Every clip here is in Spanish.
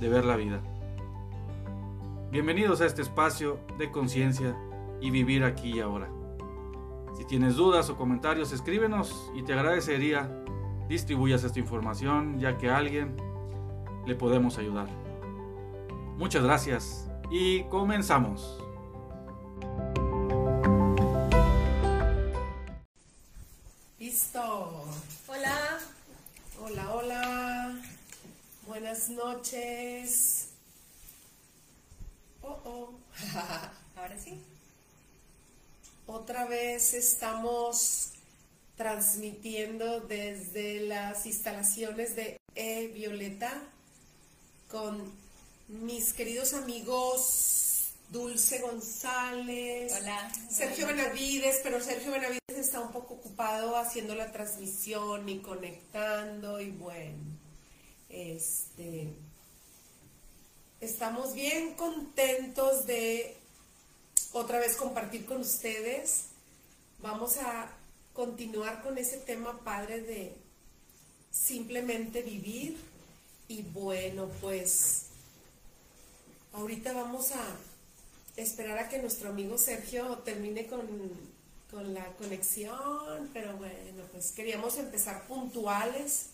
de ver la vida. Bienvenidos a este espacio de conciencia y vivir aquí y ahora. Si tienes dudas o comentarios, escríbenos y te agradecería distribuyas esta información ya que a alguien le podemos ayudar. Muchas gracias y comenzamos. Noches. Oh, oh. Ahora sí. Otra vez estamos transmitiendo desde las instalaciones de E Violeta con mis queridos amigos Dulce González, Hola. Sergio Benavides, pero Sergio Benavides está un poco ocupado haciendo la transmisión y conectando y bueno, este, estamos bien contentos de otra vez compartir con ustedes. Vamos a continuar con ese tema padre de simplemente vivir y bueno, pues ahorita vamos a esperar a que nuestro amigo Sergio termine con, con la conexión, pero bueno, pues queríamos empezar puntuales.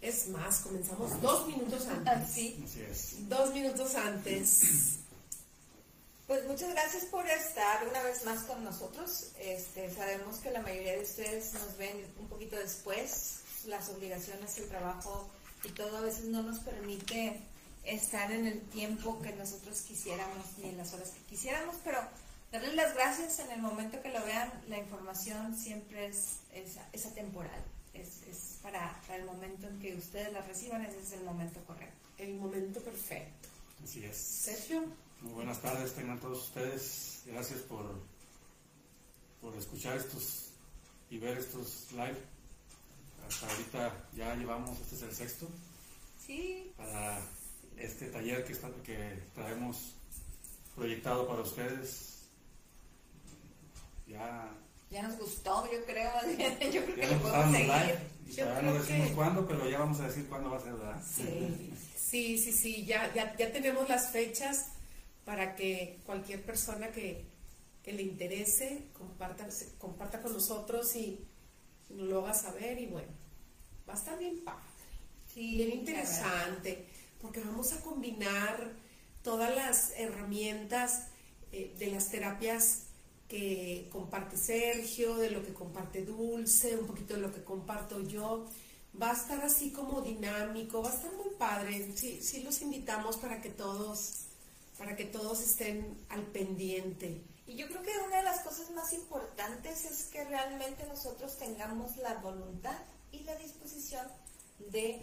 Es más, comenzamos dos minutos antes. Sí. Así es. Dos minutos antes. Pues muchas gracias por estar una vez más con nosotros. Este, sabemos que la mayoría de ustedes nos ven un poquito después. Las obligaciones, el trabajo y todo a veces no nos permite estar en el tiempo que nosotros quisiéramos ni en las horas que quisiéramos, pero darles las gracias en el momento que lo vean. La información siempre es, es, es atemporal. Es, es para, para el momento en que ustedes la reciban, ese es el momento correcto. El momento perfecto. Así es. Sergio, Muy buenas tardes tengan todos ustedes. Gracias por, por escuchar estos y ver estos live. Hasta ahorita ya llevamos, este es el sexto, Sí, para este taller que, está, que traemos proyectado para ustedes. Ya, Ya nos gustó, yo creo. Yo creo que ya nos podemos seguir. live todavía no decimos que- cuándo, pero ya vamos a decir cuándo va a ser, ¿verdad? Sí, sí, sí, sí, ya, ya, ya tenemos las fechas para que cualquier persona que, que le interese comparta, comparta con nosotros y lo haga saber y bueno, va a estar bien padre, Sí, bien interesante, porque vamos a combinar todas las herramientas eh, de las terapias que comparte Sergio, de lo que comparte Dulce, un poquito de lo que comparto yo. Va a estar así como dinámico, va a estar muy padre. Sí, sí los invitamos para que todos, para que todos estén al pendiente. Y yo creo que una de las cosas más importantes es que realmente nosotros tengamos la voluntad y la disposición de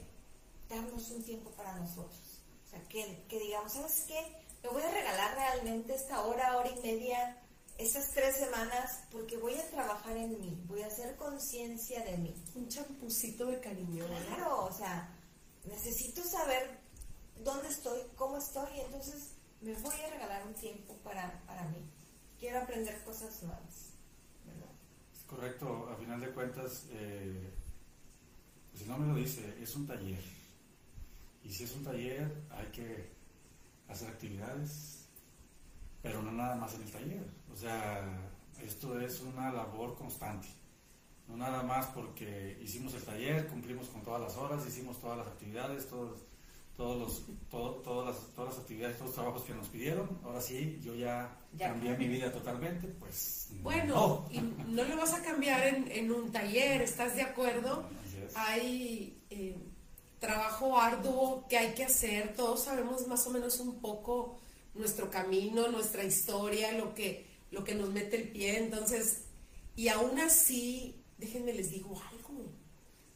darnos un tiempo para nosotros. O sea, que, que digamos, ¿sabes qué? Me voy a regalar realmente esta hora, hora y media, esas tres semanas, porque voy a trabajar en mí, voy a hacer conciencia de mí. Un champucito de cariño. Claro, o sea, necesito saber dónde estoy, cómo estoy, y entonces me voy a regalar un tiempo para, para mí. Quiero aprender cosas nuevas, ¿verdad? Es correcto, a final de cuentas, eh, pues el nombre lo dice, es un taller. Y si es un taller, hay que hacer actividades, pero no nada más en el taller. O sea, esto es una labor constante. No nada más porque hicimos el taller, cumplimos con todas las horas, hicimos todas las actividades, todos, todos los, todas, las, todas las actividades, todos los trabajos que nos pidieron. Ahora sí, yo ya, cambié mi vida totalmente, pues... Bueno, no. y no lo vas a cambiar en, en un taller, ¿estás de acuerdo? Hay eh, trabajo arduo que hay que hacer, todos sabemos más o menos un poco nuestro camino, nuestra historia, lo que, lo que nos mete el pie, entonces, y aún así, déjenme les digo algo,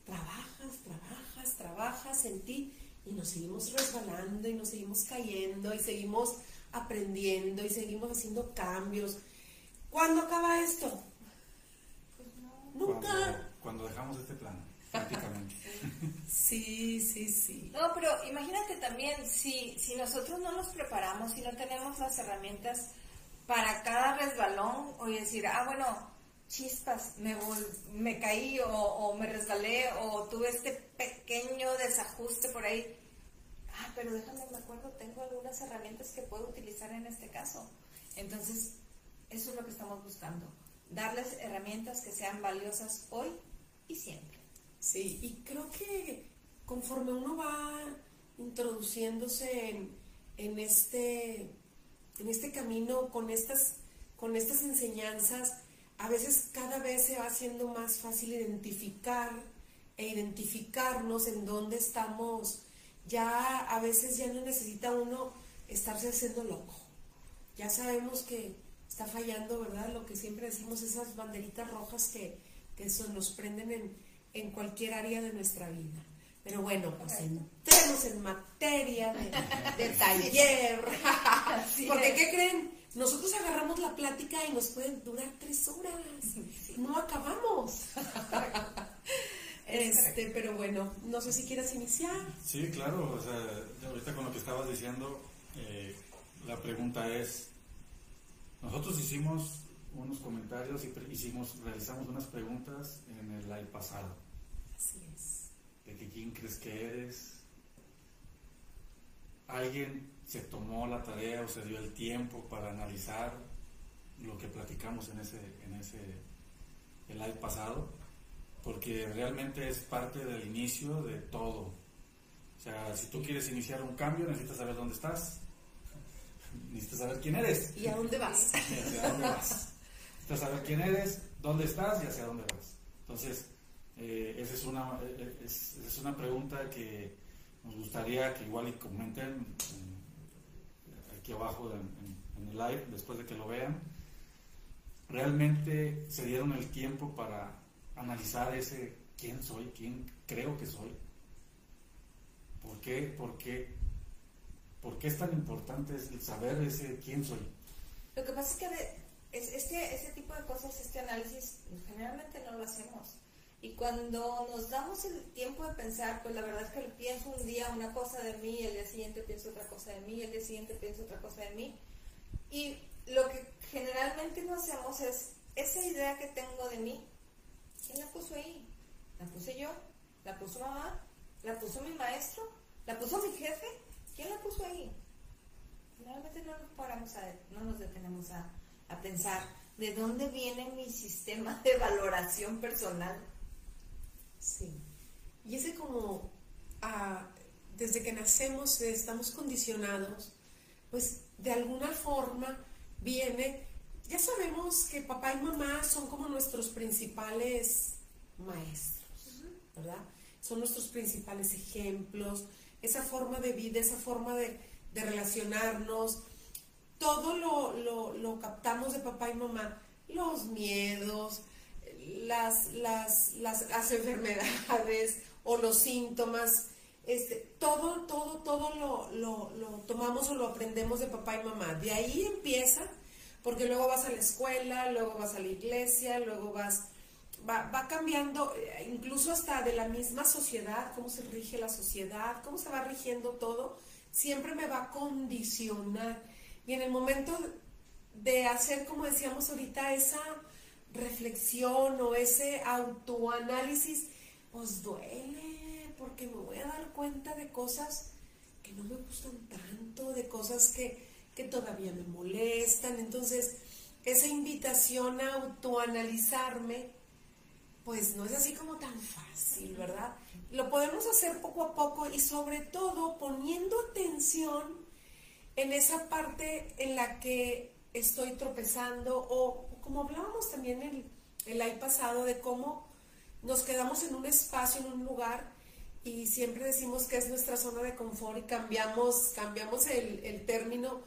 trabajas, trabajas, trabajas en ti y nos seguimos resbalando y nos seguimos cayendo y seguimos aprendiendo y seguimos haciendo cambios. ¿Cuándo acaba esto? Pues Nunca. Cuando, dejamos este plan, prácticamente. sí, sí, sí. No, pero imagínate también, si, si nosotros no nos preparamos, si no tenemos las herramientas para cada resbalón, o decir, ah, bueno, chispas, me, me caí o, me resbalé o tuve este pequeño desajuste por ahí. Ah, pero déjame, me acuerdo, tengo algunas herramientas que puedo utilizar en este caso. Entonces, eso es lo que estamos buscando, darles herramientas que sean valiosas hoy y siempre. Sí, y creo que conforme uno va introduciéndose en, en este, en este camino con estas, con estas enseñanzas, a veces cada vez se va haciendo más fácil identificar e identificarnos en dónde estamos. Ya a veces ya no necesita uno estarse haciendo loco. Ya sabemos que está fallando, ¿verdad? Lo que siempre decimos, esas banderitas rojas que, que nos prenden en, en cualquier área de nuestra vida. Pero bueno, pues entremos en materia de, taller. Porque, ¿qué creen? Nosotros agarramos la plática y nos pueden durar tres horas. No acabamos. este, pero bueno, no sé si quieras iniciar. Sí, claro. O sea, ahorita con lo que estabas diciendo, eh, la pregunta es, nosotros hicimos unos comentarios y hicimos, realizamos unas preguntas en el live pasado. Así es. De que quién crees que eres. Alguien se tomó la tarea o se dio el tiempo para analizar lo que platicamos en ese, en ese el live pasado, porque realmente es parte del inicio de todo. O sea, si tú quieres iniciar un cambio, necesitas saber dónde estás, necesitas saber quién eres. ¿Y a dónde vas? Y hacia dónde vas. Necesitas saber quién eres, dónde estás y hacia dónde vas. Entonces, eh, esa, es una, eh, es, es una pregunta que nos gustaría que igual y comenten aquí abajo en, el live, después de que lo vean, realmente se dieron el tiempo para analizar ese quién soy, quién creo que soy. ¿Por qué? ¿Por qué? ¿Por qué es tan importante saber ese quién soy? Lo que pasa es que este, este tipo de cosas, este análisis, generalmente no lo hacemos. Y cuando nos damos el tiempo de pensar, pues la verdad es que pienso un día una cosa de mí, el día siguiente pienso otra cosa de mí, el día siguiente pienso otra cosa de mí. Y lo que generalmente no hacemos es, esa idea que tengo de mí, ¿quién la puso ahí? ¿La puse yo? ¿La puso mamá? ¿La puso mi maestro? ¿La puso mi jefe? ¿Quién la puso ahí? Generalmente no nos paramos a, no nos detenemos a, a pensar de dónde viene mi sistema de valoración personal Sí. Y ese como, ah, desde que nacemos estamos condicionados, pues de alguna forma viene, ya sabemos que papá y mamá son como nuestros principales maestros, ¿verdad? Son nuestros principales ejemplos, esa forma de vida, esa forma de, relacionarnos, todo lo, lo captamos de papá y mamá, los miedos, las, las, las, enfermedades o los síntomas, este, todo, todo, todo lo, lo, lo, tomamos o lo aprendemos de papá y mamá. De ahí empieza, porque luego vas a la escuela, luego vas a la iglesia, luego vas, va, va cambiando, eh, incluso hasta de la misma sociedad, cómo se rige la sociedad, cómo se va rigiendo todo, siempre me va a condicionar. Y en el momento de hacer, como decíamos ahorita, esa reflexión o ese autoanálisis, pues duele, porque me voy a dar cuenta de cosas que no me gustan tanto, de cosas que, que todavía me molestan. Entonces, esa invitación a autoanalizarme, pues no es así como tan fácil, ¿verdad? Lo podemos hacer poco a poco y sobre todo poniendo atención en esa parte en la que estoy tropezando o como hablábamos también el, el año pasado de cómo nos quedamos en un espacio, en un lugar y siempre decimos que es nuestra zona de confort y cambiamos, cambiamos el, el término,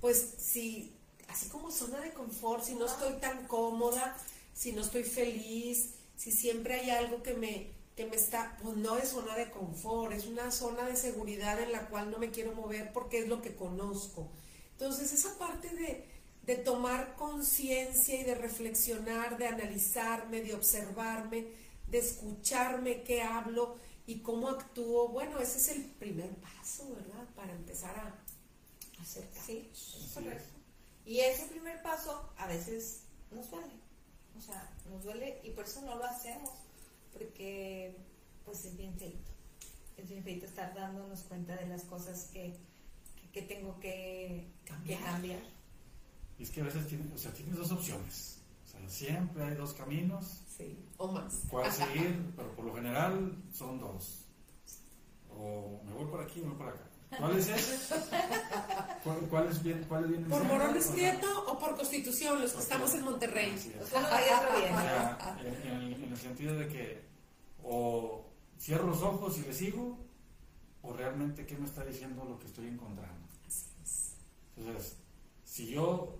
pues si, así como zona de confort, si no estoy tan cómoda, si no estoy feliz, si siempre hay algo que me, que me está, pues no es zona de confort, es una zona de seguridad en la cual no me quiero mover porque es lo que conozco. Entonces esa parte de, de tomar conciencia y de reflexionar, de analizarme, de observarme, de escucharme qué hablo y cómo actúo, bueno, ese es el primer paso, ¿verdad? Para empezar a hacer Sí, correcto. Y ese primer paso a veces nos duele, o sea, nos duele y por eso no lo hacemos, porque pues es bien feito, es bien feito estar dándonos cuenta de las cosas que, que, tengo que cambiar. que cambiar. Y es que a veces tienes, o sea, tienes dos opciones, o sea, siempre hay dos caminos o más. ¿Cuál seguir? Pero por lo general son dos. O me voy por aquí o me voy por acá. ¿Cuál es ese? ¿Cuál, es bien? ¿Cuál es ¿Por Morones Prieto o por Constitución, los que estamos en Monterrey? O sea, en, el sentido de que o cierro los ojos y le sigo, o realmente qué me está diciendo lo que estoy encontrando. Así es. Entonces, si yo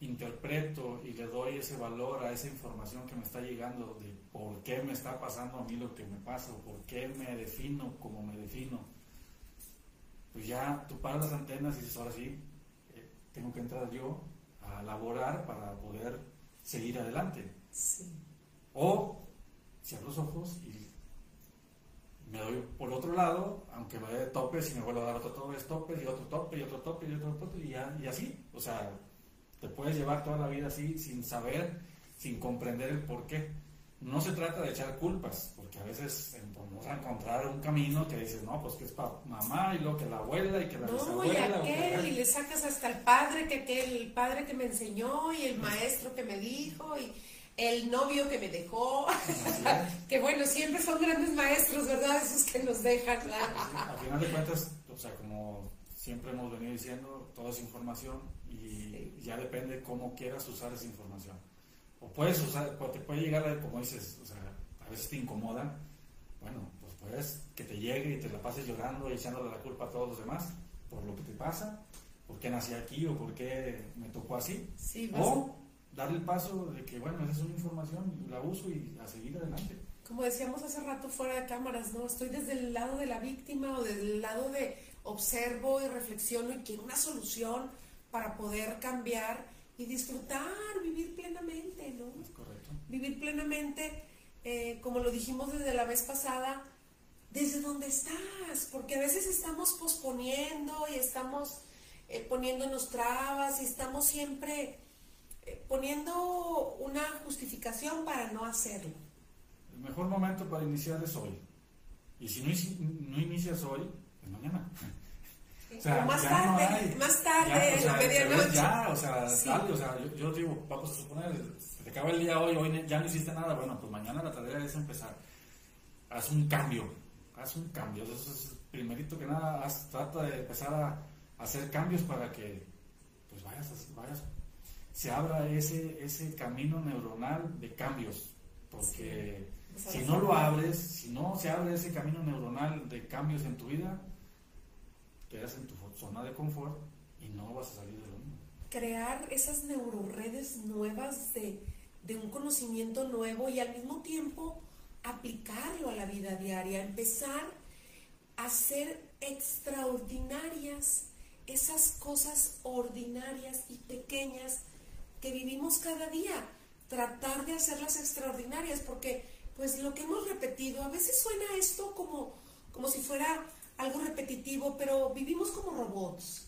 interpreto y le doy ese valor a esa información que me está llegando de por qué me está pasando a mí lo que me pasa o por qué me defino como me defino, pues ya tú paras las antenas y dices, ahora sí, eh, tengo que entrar yo a laborar para poder seguir adelante. O cierro los ojos y me doy por otro lado, aunque me dé topes y me vuelvo a dar otro tope y otro tope y otro tope y otro tope y, ya, y así. O sea, te puedes llevar toda la vida así sin saber, sin comprender el por qué. No se trata de echar culpas, porque a veces vamos a encontrar un camino que dices, no, pues que es para mamá y lo que la abuela y que la no, y aquel, y le sacas hasta el padre que aquel, el padre que me enseñó y el maestro que me dijo y el novio que me dejó, que bueno, siempre son grandes maestros, ¿verdad? Esos que nos dejan. Al final de cuentas, o sea, como siempre hemos venido diciendo, toda esa información y ya depende cómo quieras usar esa información. O puedes usar, te puede llegar, a, como dices, o sea, a veces te incomoda, bueno, pues puedes que te llegue y te la pases llorando y echándole la culpa a todos los demás por lo que te pasa, por qué nací aquí o por qué me tocó así. o darle el paso de que, bueno, esa es una información, la uso y a seguir adelante. Como decíamos hace rato fuera de cámaras, ¿no? Estoy desde el lado de la víctima o desde el lado de observo y reflexiono y quiero una solución para poder cambiar y disfrutar, vivir plenamente, ¿no? correcto. Vivir plenamente, eh, como lo dijimos desde la vez pasada, desde donde estás, porque a veces estamos posponiendo y estamos eh, poniéndonos trabas y estamos siempre eh, poniendo una justificación para no hacerlo. El mejor momento para iniciar es hoy. Y si no, no inicias hoy, es mañana. O sea, más, tarde, más tarde, en la medianoche. Ya, o sea, dale, o sea, yo, digo, vamos a suponer, se te acaba el día hoy, hoy ya no hiciste nada, bueno, pues mañana la tarea es empezar. Haz un cambio, haz un cambio. Eso es primerito que nada, haz, trata de empezar a, hacer cambios para que, pues vayas, vayas, se abra ese, ese camino neuronal de cambios, porque si no lo abres, si no se abre ese camino neuronal de cambios en tu vida, quedas en tu zona de confort y no vas a salir de lo mismo. Crear esas neuroredes nuevas de, de un conocimiento nuevo y al mismo tiempo aplicarlo a la vida diaria, empezar a ser extraordinarias esas cosas ordinarias y pequeñas que vivimos cada día, tratar de hacerlas extraordinarias, porque pues lo que hemos repetido, a veces suena esto como, como si fuera algo repetitivo, pero vivimos como robots.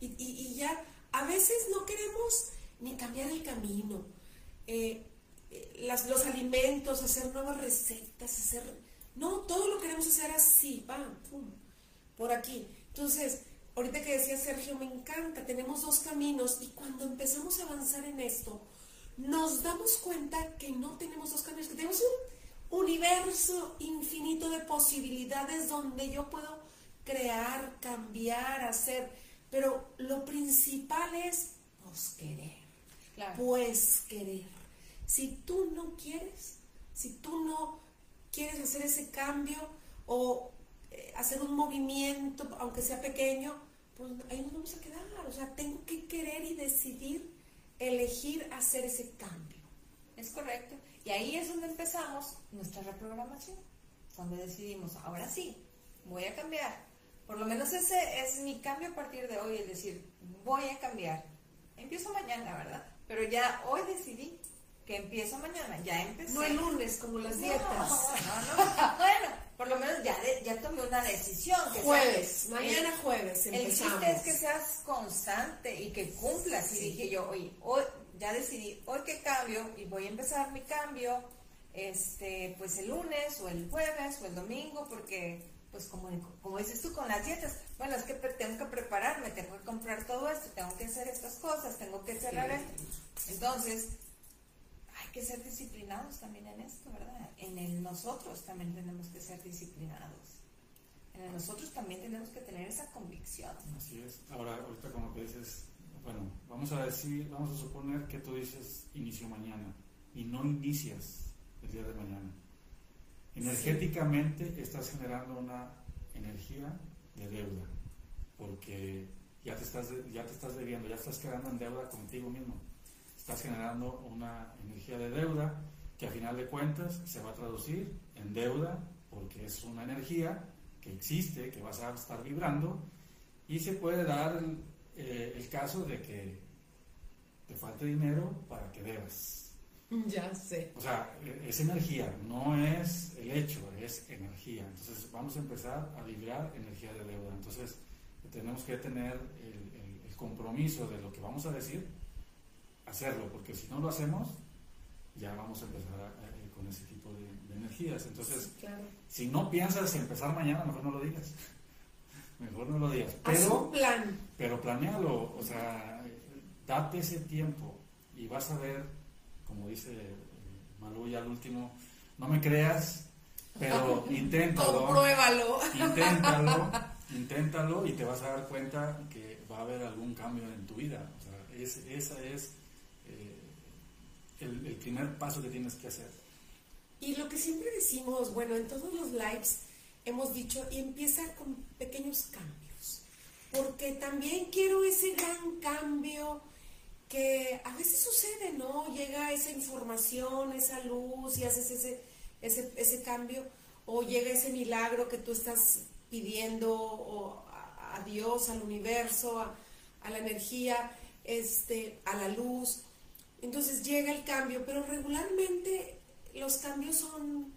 Y, ya a veces no queremos ni cambiar el camino. Eh, eh, los alimentos, hacer nuevas recetas, hacer... No, todo lo queremos hacer así, pam, pum, por aquí. Entonces, ahorita que decía Sergio, me encanta, tenemos dos caminos y cuando empezamos a avanzar en esto, nos damos cuenta que no tenemos dos cambios, que tenemos un universo infinito de posibilidades donde yo puedo crear, cambiar, hacer, pero lo principal es pues querer, pues querer. Si tú no quieres, si tú no quieres hacer ese cambio o eh, hacer un movimiento, aunque sea pequeño, pues ahí nos vamos a quedar. O sea, tengo que querer y decidir, elegir hacer ese cambio. Es correcto. Y ahí es donde empezamos nuestra reprogramación. Cuando decidimos, ahora sí, voy a cambiar. Por lo menos ese es mi cambio a partir de hoy, es decir, voy a cambiar. Empiezo mañana, ¿verdad? Pero ya hoy decidí que empiezo mañana, ya empecé. No el lunes, como las dietas. No, no, bueno, por lo menos ya, ya tomé una decisión. Que jueves, mañana jueves empezamos. El chiste es que seas constante y que cumplas. Y dije yo, oye, hoy ya decidí, hoy que cambio y voy a empezar mi cambio, este, pues el lunes o el jueves o el domingo, porque pues como, como dices tú con las dietas, bueno, es que tengo que prepararme, tengo que comprar todo esto, tengo que hacer estas cosas, tengo que cerrar esto. Entonces, hay que ser disciplinados también en esto, ¿verdad? En el nosotros también tenemos que ser disciplinados. En el nosotros también tenemos que tener esa convicción. Así es. Ahora, ahorita como que dices, bueno, vamos a decir, vamos a suponer que tú dices inicio mañana y no inicias el día de mañana. Energéticamente estás generando una energía de deuda, porque ya te estás, ya te estás debiendo, ya estás quedando en deuda contigo mismo estás generando una energía de deuda que a final de cuentas se va a traducir en deuda porque es una energía que existe, que vas a estar vibrando y se puede dar el, eh, caso de que te falte dinero para que debas. Ya sé. O sea, es energía, no es el hecho, es energía. Entonces vamos a empezar a vibrar energía de deuda. Entonces tenemos que tener el compromiso de lo que vamos a decir hacerlo, porque si no lo hacemos, ya vamos a empezar eh, con ese tipo de, energías. Entonces, si no piensas empezar mañana, mejor no lo digas. mejor no lo digas. Pero, plan. pero planealo, o sea, date ese tiempo y vas a ver, como dice eh, Malú ya al último, no me creas, pero inténtalo. Compruébalo. Inténtalo, inténtalo y te vas a dar cuenta que va a haber algún cambio en tu vida. O sea, es, esa es el, primer paso que tienes que hacer. Y lo que siempre decimos, bueno, en todos los lives hemos dicho, y empieza con pequeños cambios, porque también quiero ese gran cambio que a veces sucede, ¿no? Llega esa información, esa luz y haces ese, ese, ese cambio, o llega ese milagro que tú estás pidiendo a, Dios, al universo, a, a, la energía, este, a la luz. Entonces llega el cambio, pero regularmente los cambios son,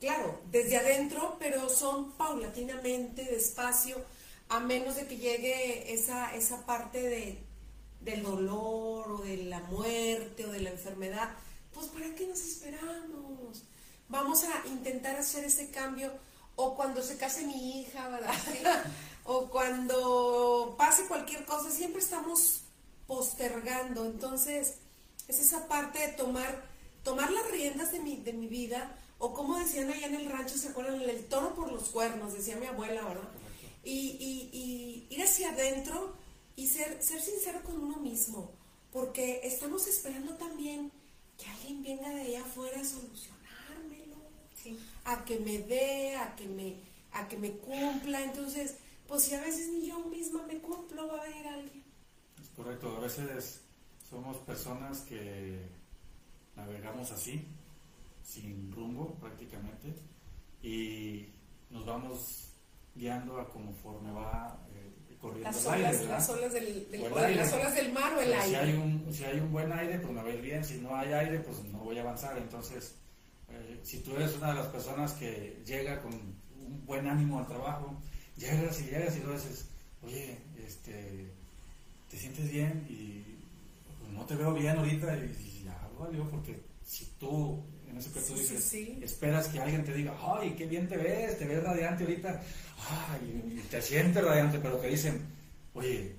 claro, desde adentro, pero son paulatinamente, despacio, a menos de que llegue esa, esa parte de, del dolor o de la muerte o de la enfermedad. Pues ¿para qué nos esperamos? Vamos a intentar hacer ese cambio o cuando se case mi hija, ¿verdad? o cuando pase cualquier cosa, siempre estamos postergando. Entonces, es esa parte de tomar, tomar las riendas de mi, de mi vida, o como decían allá en el rancho, ¿se acuerdan? El toro por los cuernos, decía mi abuela, ¿verdad? Y, ir hacia adentro y ser, ser sincero con uno mismo, porque estamos esperando también que alguien venga de allá afuera a solucionármelo, a que me dé, a que me, a que me cumpla. Entonces, pues si a veces ni yo misma me cumplo, va a venir alguien. Es correcto, a veces somos personas que navegamos así, sin rumbo prácticamente, y nos vamos guiando a conforme va corriendo las el aire. Las olas del, las olas del mar o el aire. Si hay, un, si hay un buen aire, pues me va bien, si no hay aire, pues no voy a avanzar. Entonces, eh, si tú eres una de las personas que llega con un buen ánimo al trabajo, llegas y llegas y lo dices, oye, este, te sientes bien y no te veo bien ahorita y, ya valió, porque si tú, en eso que tú dices, esperas que alguien te diga, ay, qué bien te ves, te ves radiante ahorita, ay, y te sientes radiante, pero te dicen, oye,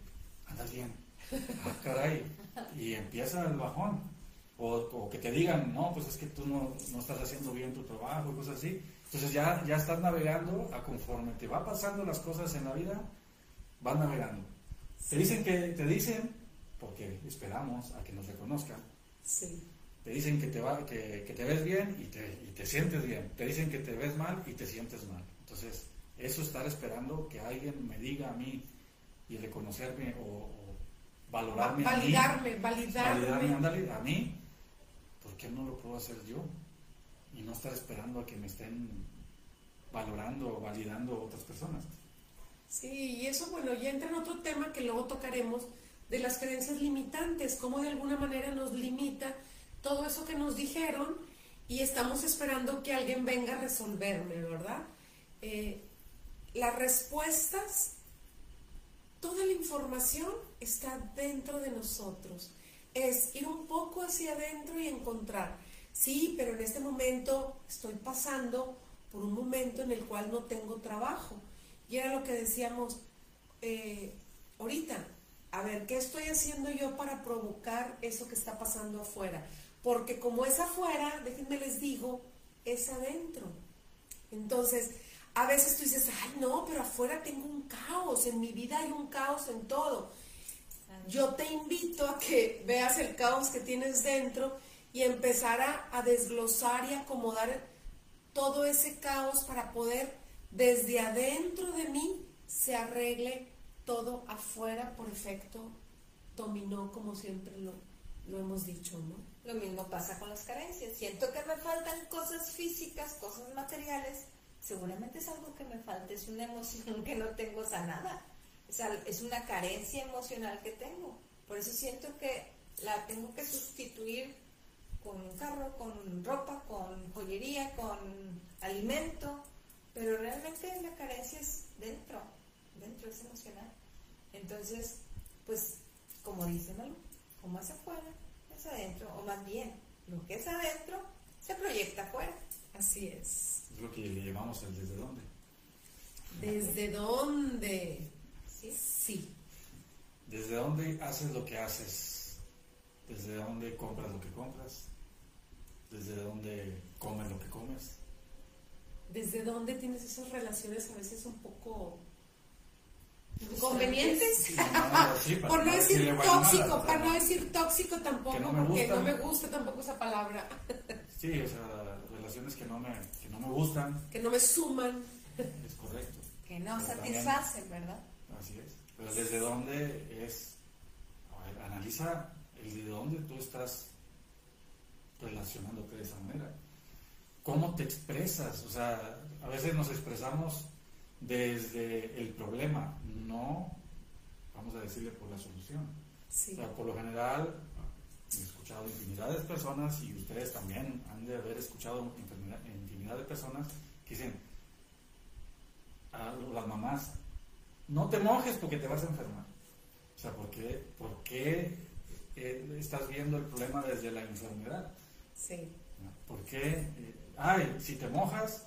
andas bien, ah, caray, y empieza el bajón. o, que te digan, no, pues es que tú no, no, estás haciendo bien tu trabajo y cosas así. Entonces ya, ya estás navegando a conforme te va pasando las cosas en la vida, vas navegando. Te dicen que te dicen, porque esperamos a que nos reconozcan. Te dicen que te, va, que, que te ves bien y te, y te sientes bien. Te dicen que te ves mal y te sientes mal. Entonces, eso estar esperando que alguien me diga a mí y reconocerme o, valorarme validarme, a mí, validarme, validarme a mí, ¿por qué no lo puedo hacer yo? Y no estar esperando a que me estén valorando o validando otras personas. Sí, y eso, bueno, ya entra en otro tema que luego tocaremos de las creencias limitantes, cómo de alguna manera nos limita todo eso que nos dijeron y estamos esperando que alguien venga a resolverme, ¿verdad? Eh, las respuestas, toda la información está dentro de nosotros. Es ir un poco hacia adentro y encontrar, sí, pero en este momento estoy pasando por un momento en el cual no tengo trabajo. Y era lo que decíamos eh, ahorita, a ver, ¿qué estoy haciendo yo para provocar eso que está pasando afuera? Porque como es afuera, déjenme les digo, es adentro. Entonces, a veces tú dices, ay no, pero afuera tengo un caos, en mi vida hay un caos en todo. Yo te invito a que veas el caos que tienes dentro y empezar a, a desglosar y acomodar todo ese caos para poder desde adentro de mí se arregle todo afuera por efecto dominó, como siempre lo, lo hemos dicho, ¿no? Lo mismo pasa con las carencias. Siento que me faltan cosas físicas, cosas materiales. Seguramente es algo que me falta, es una emoción que no tengo sanada. Es, una carencia emocional que tengo. Por eso siento que la tengo que sustituir con un carro, con ropa, con joyería, con alimento. Pero realmente la carencia es dentro, dentro es emocional. Entonces, pues, como dice Malu, como es afuera, es adentro, o más bien, lo que es adentro se proyecta afuera. Así es. Es lo que le llamamos el desde dónde. ¿Desde dónde? Sí. Sí. ¿Desde dónde haces lo que haces? ¿Desde dónde compras lo que compras? ¿Desde dónde comes lo que comes? ¿Desde dónde tienes esas relaciones a veces un poco convenientes? Por no decir tóxico, para no decir tóxico tampoco, porque no me gusta tampoco esa palabra. Sí, o sea, relaciones que no me, que no me gustan. Que no me suman. Es correcto. Que no satisfacen, ¿verdad? Así es. Pero desde dónde es, a ver, analiza el de dónde tú estás relacionándote de esa manera. ¿Cómo te expresas? O sea, a veces nos expresamos desde el problema, no, vamos a decirle, por la solución. O sea, por lo general, escuchado infinidad de personas y ustedes también han de haber escuchado infinidad de personas que dicen a las mamás, no te mojes porque te vas a enfermar. O sea, ¿por qué, por qué eh, estás viendo el problema desde la enfermedad? Sí. ¿Por qué? Eh, ay, si te mojas,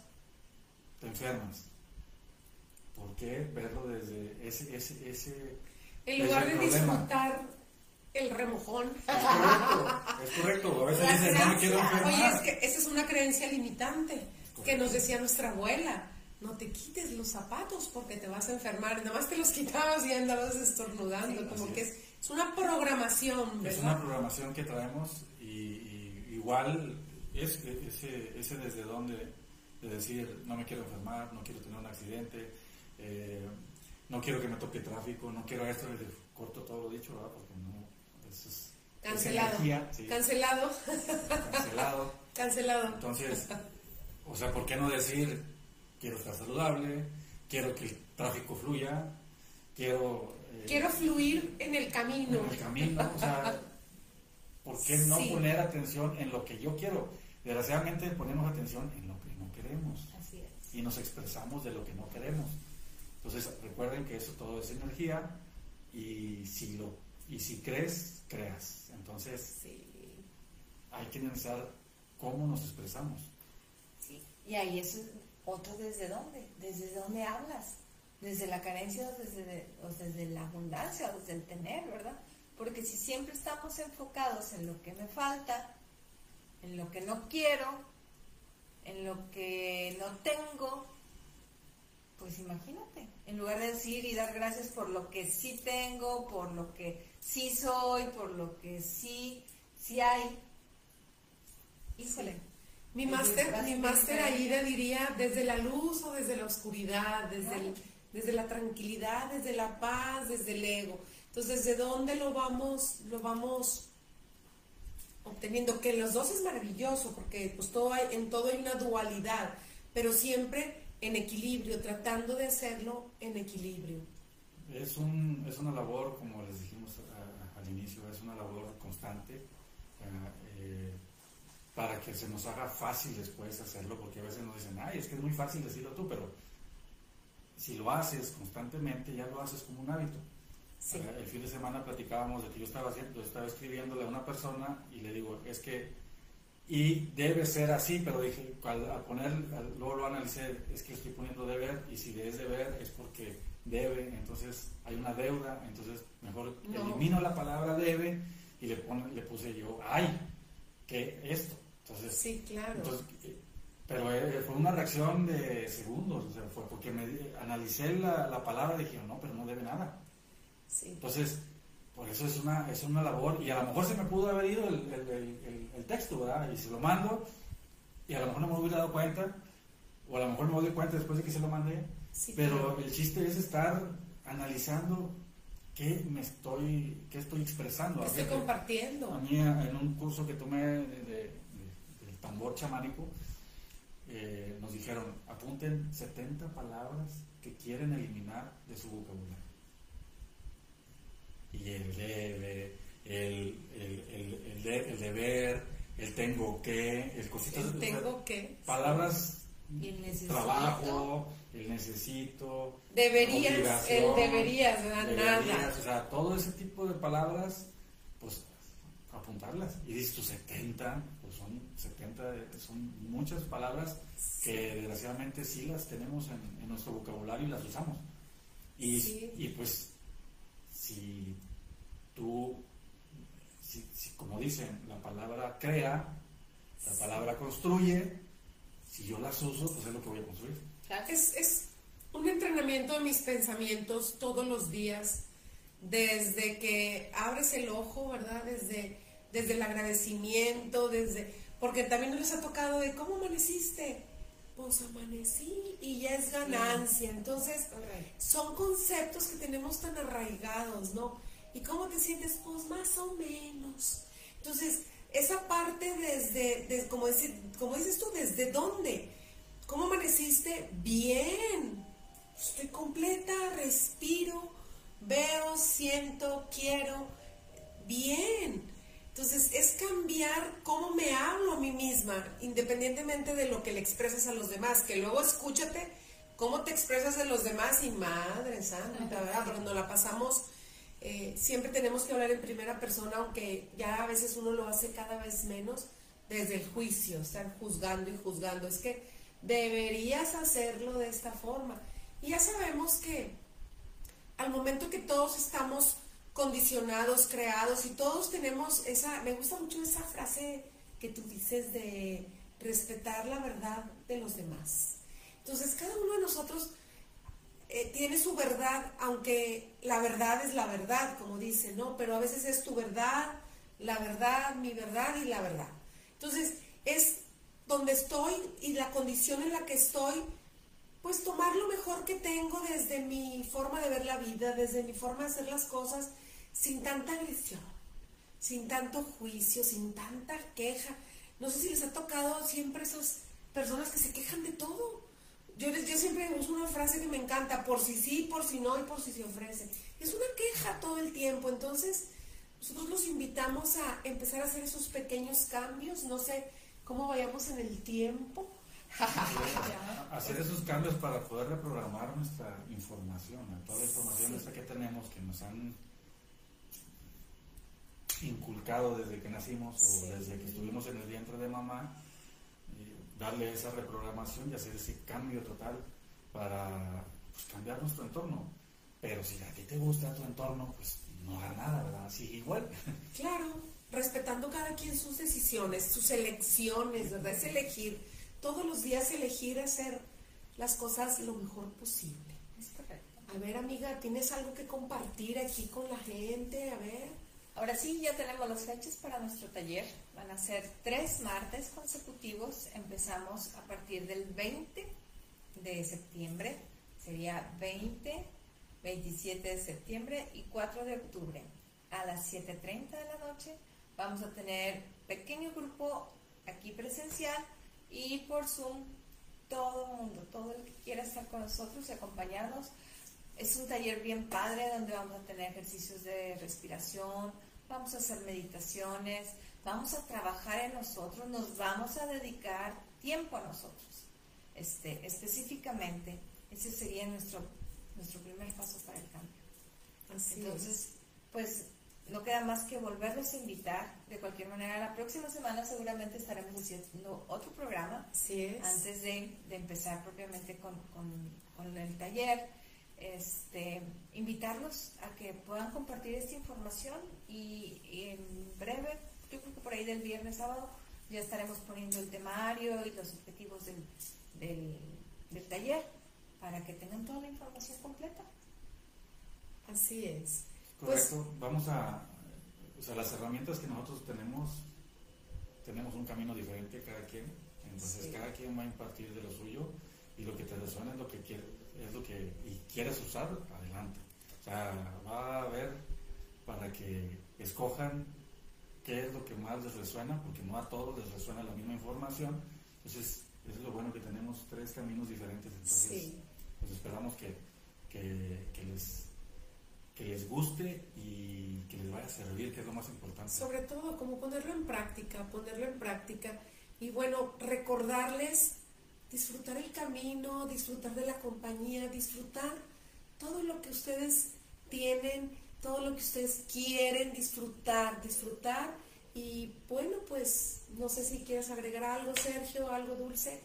te enfermas. ¿Por qué verlo desde ese... ese, ese en lugar de disfrutar el remojón. Es correcto, es correcto. A veces dicen, no me quiero enfermar. Oye, es que esa es una creencia limitante que nos decía nuestra abuela. No te quites los zapatos porque te vas a enfermar. Nada más te los quitabas y andabas estornudando. como que es. es, una programación. Es una programación que traemos y, igual es ese, ese desde donde de decir no me quiero enfermar, no quiero tener un accidente, eh, no quiero que me toque tráfico, no quiero esto, corto todo lo dicho, ¿verdad? Porque no, Cancelado. Cancelado. Cancelado. Cancelado. Entonces, o sea, ¿por qué no decir quiero estar saludable, quiero que el tráfico fluya, quiero... Eh, quiero fluir en el camino. En el camino, o sea, ¿por qué no poner atención en lo que yo quiero? Desgraciadamente ponemos atención en lo que no queremos. Así es. Y nos expresamos de lo que no queremos. Entonces, recuerden que eso todo es energía y si lo y si crees, creas. Entonces, hay que analizar cómo nos expresamos. Sí. Y ahí es otro desde dónde, desde dónde hablas, desde la carencia o desde, o desde la abundancia o desde el tener, ¿verdad? Porque si siempre estamos enfocados en lo que me falta, en lo que no quiero, en lo que no tengo, pues imagínate, en lugar de decir y dar gracias por lo que sí tengo, por lo que sí soy, por lo que sí, sí hay. Híjole. Mi máster, mi máster Aida diría desde la luz o desde la oscuridad, desde, desde la tranquilidad, desde la paz, desde el ego. Entonces, ¿de dónde lo vamos, lo vamos obteniendo? Que los dos es maravilloso, porque pues todo hay, en todo hay una dualidad, pero siempre en equilibrio, tratando de hacerlo en equilibrio. Es, un, es una labor, como les dijimos inicio, es una labor constante eh, eh, para que se nos haga fácil después hacerlo, porque a veces nos dicen, ay, es que es muy fácil decirlo tú, pero si lo haces constantemente, ya lo haces como un hábito. El fin de semana platicábamos de que yo estaba, haciendo, estaba escribiéndole a una persona y le digo, es que, y debe ser así, pero dije, al, poner, luego lo analicé, es que estoy poniendo deber y si es deber es porque debe, entonces hay una deuda, entonces mejor elimino la palabra debe y le, le puse yo, ay, que esto. Entonces, sí, claro. Entonces, eh, pero eh, fue una reacción de segundos, o sea, fue porque me analicé la, la palabra y dije, no, pero no debe nada. Entonces, por eso es una, es una labor, y a lo mejor se me pudo haber ido el, texto, ¿verdad? Y se lo mando, y a lo mejor no me hubiera dado cuenta, o a lo mejor me doy cuenta después de que se lo mandé, pero el chiste es estar analizando qué me estoy, qué estoy expresando. ¿Qué estoy compartiendo? A mí en un curso que tomé de, del tambor chamánico, eh, nos dijeron, apunten 70 palabras que quieren eliminar de su vocabulario y el debe, el, el, el, deber, el tengo que, el cosito. El tengo que. Palabras, trabajo, el necesito. Deberías, el deberías, nada. O sea, todo ese tipo de palabras, pues apuntarlas. Y dices tú 70, pues son 70, son muchas palabras que desgraciadamente sí las tenemos en, nuestro vocabulario y las usamos. Y, y pues si tú, si, como dicen, la palabra crea, la palabra construye, si yo las uso, pues es lo que voy a construir. Es, es un entrenamiento de mis pensamientos todos los días, desde que abres el ojo, ¿verdad? Desde, desde el agradecimiento, desde... Porque también nos ha tocado de cómo amaneciste. Pues amanecí y ya es ganancia. Entonces, son conceptos que tenemos tan arraigados, ¿no? ¿Y cómo te sientes? Pues más o menos. Entonces, esa parte desde, como, como dices tú, ¿desde dónde? ¿Cómo amaneciste? Bien. Estoy completa, respiro, veo, siento, quiero. Bien. Entonces, es cambiar cómo me hablo a mí misma, independientemente de lo que le expresas a los demás, que luego escúchate cómo te expresas a los demás y madre santa, ¿verdad? Pero nos la pasamos eh, siempre tenemos que hablar en primera persona, aunque ya a veces uno lo hace cada vez menos desde el juicio, estar juzgando y juzgando. Es que deberías hacerlo de esta forma. Y ya sabemos que al momento que todos estamos condicionados, creados y todos tenemos esa, me gusta mucho esa frase que tú dices de respetar la verdad de los demás. Entonces cada uno de nosotros eh, tiene su verdad, aunque la verdad es la verdad, como dice, ¿no? Pero a veces es tu verdad, la verdad, mi verdad y la verdad. Entonces, es donde estoy y la condición en la que estoy, pues tomar lo mejor que tengo desde mi forma de ver la vida, desde mi forma de hacer las cosas, sin tanta agresión, sin tanto juicio, sin tanta queja. No sé si les ha tocado siempre esas personas que se quejan de todo yo, yo siempre uso una frase que me encanta, por si sí, por si no y por si se ofrece. Es una queja todo el tiempo, entonces nosotros los invitamos a empezar a hacer esos pequeños cambios, no sé cómo vayamos en el tiempo. hacer esos cambios para poder reprogramar nuestra información, toda la información esta que tenemos que nos han inculcado desde que nacimos o desde que estuvimos en el vientre de mamá darle esa reprogramación y hacer ese cambio total para pues, cambiar nuestro entorno. Pero si a ti te gusta tu entorno, pues no haga nada, ¿verdad? Sigue igual. Claro, respetando cada quien sus decisiones, sus elecciones, ¿verdad? Es elegir, todos los días elegir hacer las cosas lo mejor posible. Es correcto. A ver, amiga, ¿tienes algo que compartir aquí con la gente? A ver. Ahora sí, ya tenemos las fechas para nuestro taller. Van a ser tres martes consecutivos. Empezamos a partir del 20 de septiembre. Sería 20, 27 de septiembre y 4 de octubre. A las 7.30 de la noche vamos a tener pequeño grupo aquí presencial y por Zoom todo el mundo, todo el que quiera estar con nosotros y acompañarnos. Es un taller bien padre donde vamos a tener ejercicios de respiración, vamos a hacer meditaciones, vamos a trabajar en nosotros, nos vamos a dedicar tiempo a nosotros. Este, específicamente, ese sería nuestro, nuestro primer paso para el cambio. Así Entonces, pues no queda más que volverlos a invitar. De cualquier manera, la próxima semana seguramente estaremos haciendo otro programa Así es. antes de, de empezar propiamente con, con- con el taller, este, invitarlos a que puedan compartir esta información y, y en breve, yo creo que por ahí del viernes sábado, ya estaremos poniendo el temario y los objetivos del, del, del taller para que tengan toda la información completa. Así es. Pues- Correcto. Vamos a. O sea, las herramientas que nosotros tenemos, tenemos un camino diferente cada quien. Entonces, Sí. cada quien va a impartir de lo suyo y lo que te resuena es lo que quiere, es lo que y quieres usar, adelante. O sea, va a haber para que escojan qué es lo que más les resuena, porque no a todos les resuena la misma información. Entonces, eso es lo bueno que tenemos tres caminos diferentes. Entonces, Sí. pues esperamos que, que, que les, que les guste y que les vaya a servir, que es lo más importante. Sobre todo, como ponerlo en práctica, ponerlo en práctica. Y bueno, recordarles disfrutar el camino, disfrutar de la compañía, disfrutar todo lo que ustedes tienen, todo lo que ustedes quieren disfrutar, disfrutar. Y bueno, pues no sé si quieres agregar algo, Sergio, algo dulce.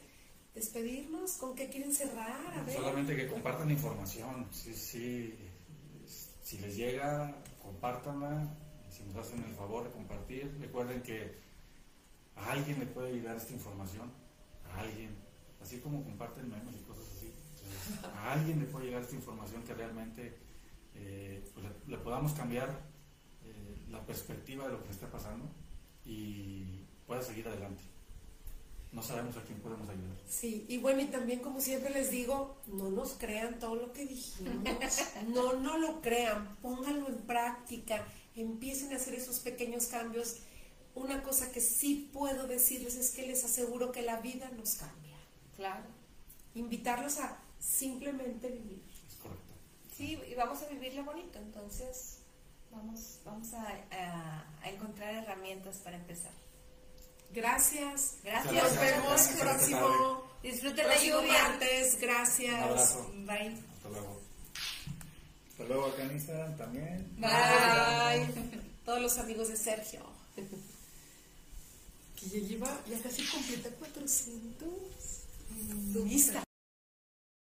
Despedirnos, ¿con qué quieren cerrar? A ver. Solamente que compartan información. Si, si, si les llega, compártanla. Si nos hacen el favor de compartir, recuerden que a alguien le puede llegar esta información. A alguien. Así como comparten memes y cosas así. A alguien le puede llegar esta información que realmente eh, pues, le, le podamos cambiar eh, la perspectiva de lo que está pasando y pueda seguir adelante. No sabemos a quién podemos ayudar. Sí, y bueno, y también como siempre les digo, no nos crean todo lo que dijimos, no, no lo crean, pónganlo en práctica, empiecen a hacer esos pequeños cambios. Una cosa que sí puedo decirles es que les aseguro que la vida nos cambia. Claro. Invitarlos a simplemente vivir. Es correcto. Sí, y vamos a vivirlo bonito, entonces vamos, vamos a, a- a encontrar herramientas para empezar. Gracias. Gracias. Nos vemos Gracias. próximo, Disfruten la lluvia. martes. Gracias. Un abrazo. Bye. Hasta luego. Hasta luego acá en Instagram también. Bye. Todos los amigos de Sergio. Que ya lleva, ya casi completa 400. Lista.